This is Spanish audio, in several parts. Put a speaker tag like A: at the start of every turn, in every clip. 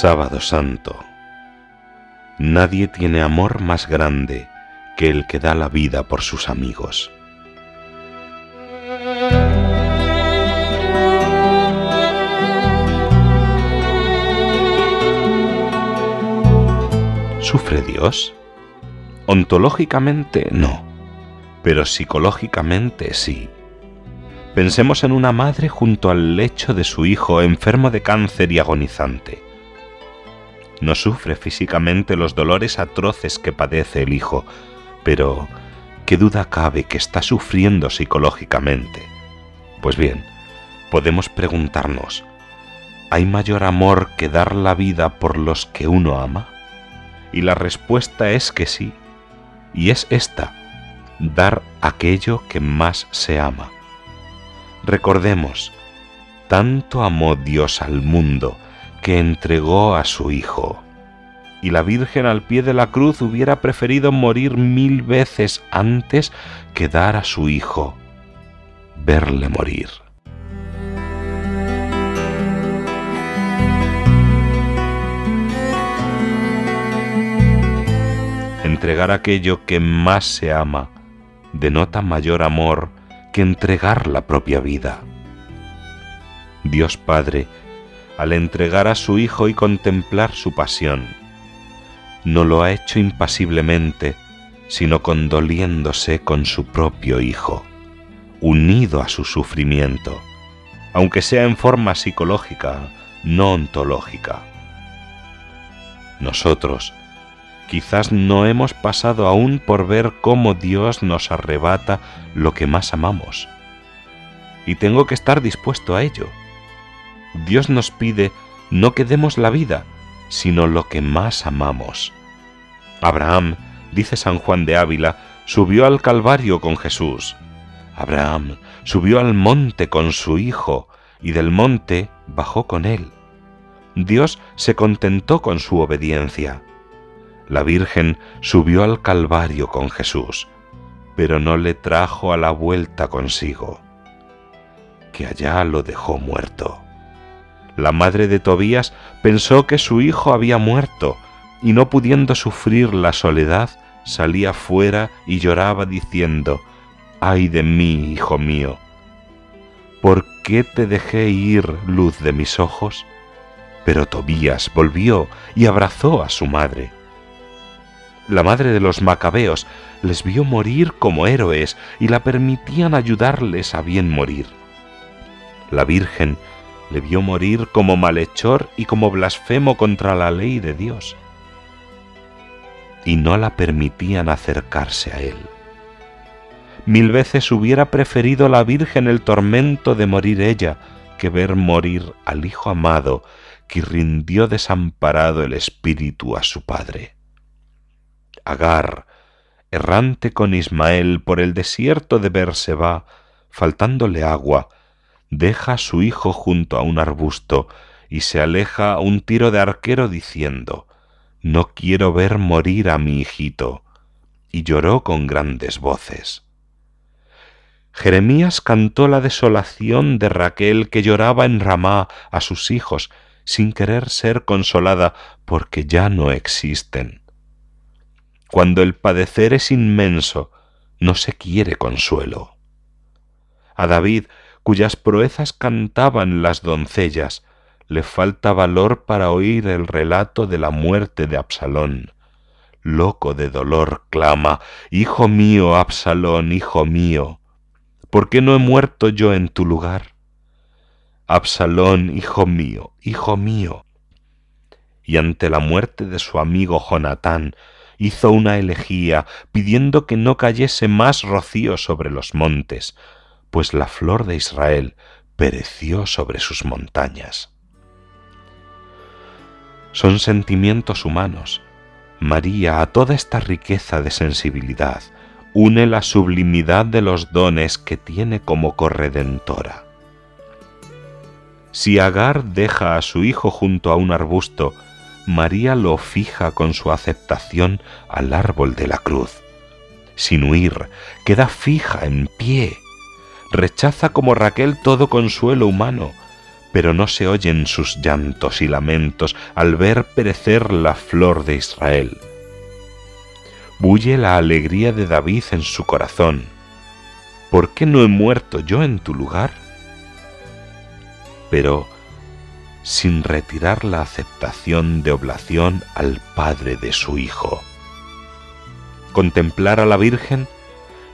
A: Sábado Santo. Nadie tiene amor más grande que el que da la vida por sus amigos. ¿Sufre Dios? Ontológicamente no, pero psicológicamente sí. Pensemos en una madre junto al lecho de su hijo enfermo de cáncer y agonizante no sufre físicamente los dolores atroces que padece el hijo, pero ¿qué duda cabe que está sufriendo psicológicamente? Pues bien, podemos preguntarnos, ¿hay mayor amor que dar la vida por los que uno ama? Y la respuesta es que sí, y es esta, dar aquello que más se ama. Recordemos, tanto amó Dios al mundo, que entregó a su Hijo. Y la Virgen al pie de la cruz hubiera preferido morir mil veces antes que dar a su Hijo, verle morir. Entregar aquello que más se ama denota mayor amor que entregar la propia vida. Dios Padre al entregar a su Hijo y contemplar su pasión. No lo ha hecho impasiblemente, sino condoliéndose con su propio Hijo, unido a su sufrimiento, aunque sea en forma psicológica, no ontológica. Nosotros, quizás no hemos pasado aún por ver cómo Dios nos arrebata lo que más amamos. Y tengo que estar dispuesto a ello Dios nos pide no que demos la vida, sino lo que más amamos. Abraham, dice San Juan de Ávila, subió al Calvario con Jesús. Abraham subió al monte con su hijo y del monte bajó con él. Dios se contentó con su obediencia. La Virgen subió al Calvario con Jesús, pero no le trajo a la vuelta consigo, que allá lo dejó muerto. La madre de Tobías pensó que su hijo había muerto y no pudiendo sufrir la soledad, salía fuera y lloraba diciendo, ay de mí, hijo mío, ¿por qué te dejé ir, luz de mis ojos? Pero Tobías volvió y abrazó a su madre. La madre de los macabeos les vio morir como héroes y la permitían ayudarles a bien morir. La Virgen le vio morir como malhechor y como blasfemo contra la ley de Dios, y no la permitían acercarse a él. Mil veces hubiera preferido la Virgen el tormento de morir ella que ver morir al Hijo amado que rindió desamparado el espíritu a su padre. Agar, errante con Ismael por el desierto de Berseba, faltándole agua, deja a su hijo junto a un arbusto y se aleja a un tiro de arquero diciendo, No quiero ver morir a mi hijito, y lloró con grandes voces. Jeremías cantó la desolación de Raquel que lloraba en Ramá a sus hijos sin querer ser consolada porque ya no existen. Cuando el padecer es inmenso, no se quiere consuelo. A David cuyas proezas cantaban las doncellas, le falta valor para oír el relato de la muerte de Absalón. Loco de dolor clama, Hijo mío, Absalón, hijo mío, ¿por qué no he muerto yo en tu lugar? Absalón, hijo mío, hijo mío. Y ante la muerte de su amigo Jonatán, hizo una elegía pidiendo que no cayese más rocío sobre los montes, pues la flor de Israel pereció sobre sus montañas. Son sentimientos humanos. María a toda esta riqueza de sensibilidad une la sublimidad de los dones que tiene como corredentora. Si Agar deja a su hijo junto a un arbusto, María lo fija con su aceptación al árbol de la cruz. Sin huir, queda fija en pie. Rechaza como Raquel todo consuelo humano, pero no se oyen sus llantos y lamentos al ver perecer la flor de Israel. Bulle la alegría de David en su corazón. ¿Por qué no he muerto yo en tu lugar? Pero sin retirar la aceptación de oblación al Padre de su Hijo. Contemplar a la Virgen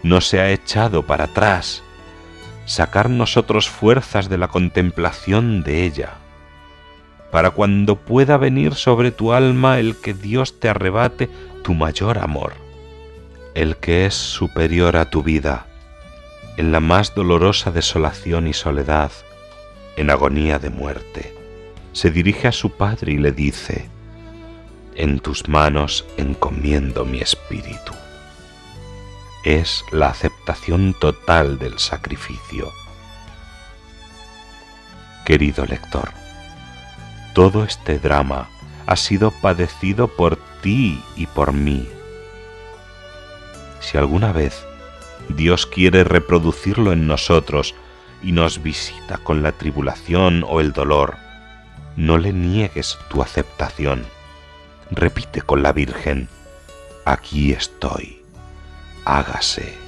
A: no se ha echado para atrás, sacar nosotros fuerzas de la contemplación de ella, para cuando pueda venir sobre tu alma el que Dios te arrebate tu mayor amor, el que es superior a tu vida, en la más dolorosa desolación y soledad, en agonía de muerte se dirige a su padre y le dice, En tus manos encomiendo mi espíritu. Es la aceptación total del sacrificio. Querido lector, todo este drama ha sido padecido por ti y por mí. Si alguna vez Dios quiere reproducirlo en nosotros y nos visita con la tribulación o el dolor, no le niegues tu aceptación. Repite con la Virgen, aquí estoy, hágase.